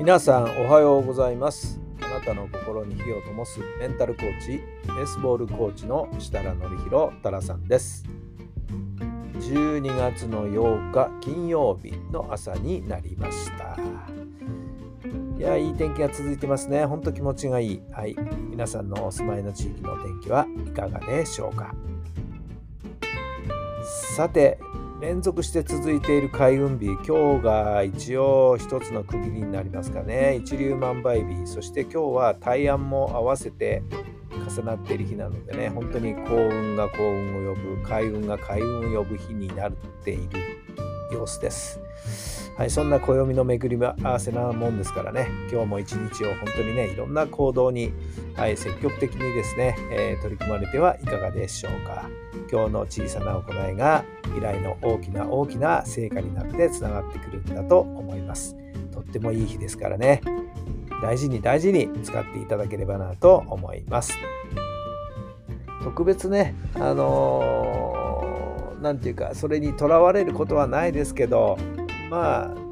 皆さんおはようございます。あなたの心に火を灯すメンタルコーチ、ベースボールコーチの設楽範弘太良さんです。12月の8日金曜日の朝になりました。いや、いい天気が続いてますね。ほんと気持ちがいい。はい。皆さんのお住まいの地域の天気はいかがでしょうか。さて、連続して続いている開運日、今日が一応一つの区切りになりますかね。一粒万倍日、そして今日は大安も合わせて重なっている日なのでね、本当に幸運が幸運を呼ぶ、開運が開運を呼ぶ日になっている様子です。はい、そんな暦の巡り合わせなもんですからね、今日も一日を本当にね、いろんな行動に、はい、積極的にですね、えー取り組まれてはいかがでしょうか。今日の小さな行いが未来の大きな大きな成果になってつながってくるんだと思います。とってもいい日ですからね、大事に大事に使っていただければなと思います。特別ね、あのーなんていうか、それにとらわれることはないですけど、まあ、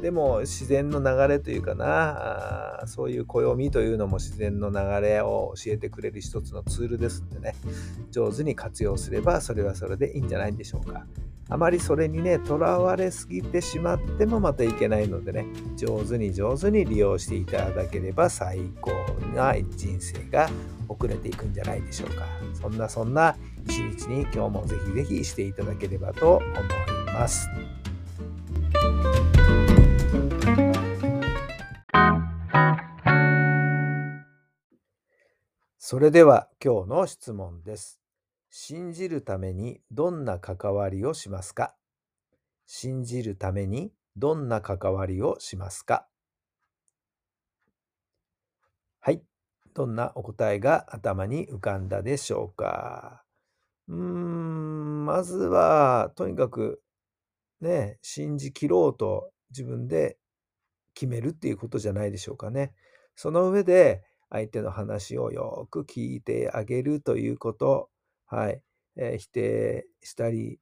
でも自然の流れというかなそういう暦というのも自然の流れを教えてくれる一つのツールですんでね上手に活用すればそれはそれでいいんじゃないんでしょうか。あまりそれにねとらわれすぎてしまってもまたいけないのでね上手に上手に利用していただければ最高な人生が遅れていくんじゃないでしょうか。そんなそんな一日に今日もぜひぜひしていただければと思いますそれでは今日の質問です。信じるためにどんな関わりをしますか？信じるためにどんな関わりをしますか？はい。どんなお答えが頭に浮かんだでしょうか？うーん、まずは、とにかく、ね、信じきろうと自分で決めるっていうことじゃないでしょうかね。その上で、相手の話をよく聞いてあげるということ、はい、えー否定したり、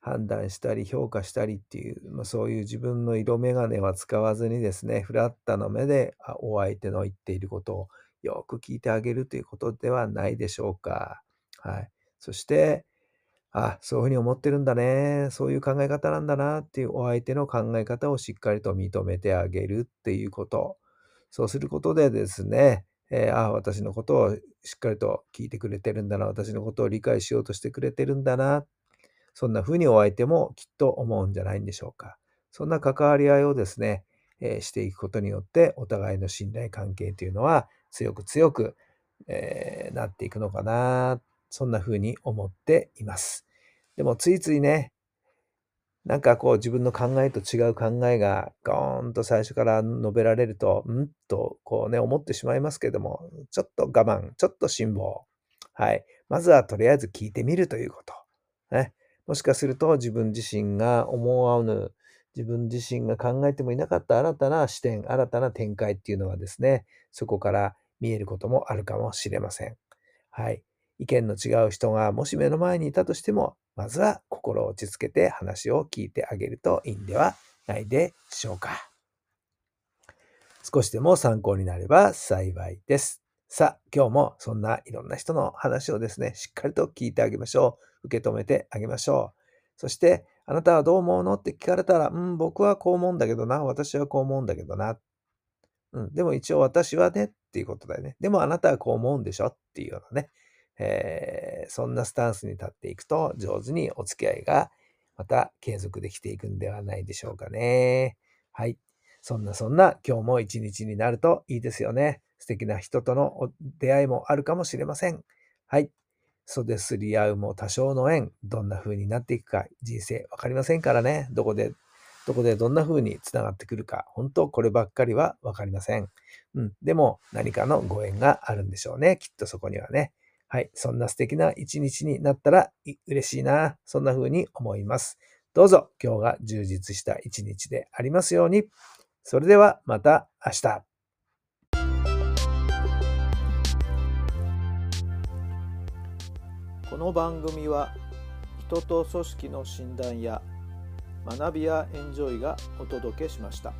判断したり、評価したりっていう、まあ、そういう自分の色眼鏡は使わずにですね、フラットな目であお相手の言っていることをよく聞いてあげるということではないでしょうか。はい。そして、あ、そういうふうに思ってるんだね。そういう考え方なんだなっていうお相手の考え方をしっかりと認めてあげるっていうこと。そうすることでですね、えーあ私のことをしっかりと聞いてくれてるんだな、私のことを理解しようとしてくれてるんだな、そんな風にお相手もきっと思うんじゃないんでしょうか。そんな関わり合いをですね、えーしていくことによって、お互いの信頼関係というのは強く強く、えーなっていくのかな、そんな風に思っています。でもついついね、なんかこう自分の考えと違う考えがゴーンと最初から述べられると、んとこうね、思ってしまいますけれども、ちょっと我慢、ちょっと辛抱。はい。まずはとりあえず聞いてみるということ。ね。もしかすると自分自身が思わぬ、自分自身が考えてもいなかった新たな視点、新たな展開っていうのはですね、そこから見えることもあるかもしれません。はい。意見の違う人がもし目の前にいたとしても、まずは心を落ち着けて話を聞いてあげるといいんではないでしょうか。少しでも参考になれば幸いです。さあ、今日もそんないろんな人の話をですね、しっかりと聞いてあげましょう。受け止めてあげましょう。そして、あなたはどう思うのって聞かれたら、うん、僕はこう思うんだけどな、私はこう思うんだけどな。うん、でも一応私はねっていうことだよね。でもあなたはこう思うんでしょっていうようなね。えーそんなスタンスに立っていくと上手にお付き合いがまた継続できていくんではないでしょうかね。はい。そんなそんな今日も一日になるといいですよね。素敵な人との出会いもあるかもしれません。はい。袖すり合うも多少の縁、どんな風になっていくか人生わかりませんからね。どこでどこでどんな風につながってくるか、本当こればっかりはわかりません。うん。でも何かのご縁があるんでしょうね。きっとそこにはね。はい。そんな素敵な一日になったら嬉しいな。そんな風に思います。どうぞ今日が充実した一日でありますように。それではまた明日。この番組は人と組織の診断や学びやエンジョイがお届けしました。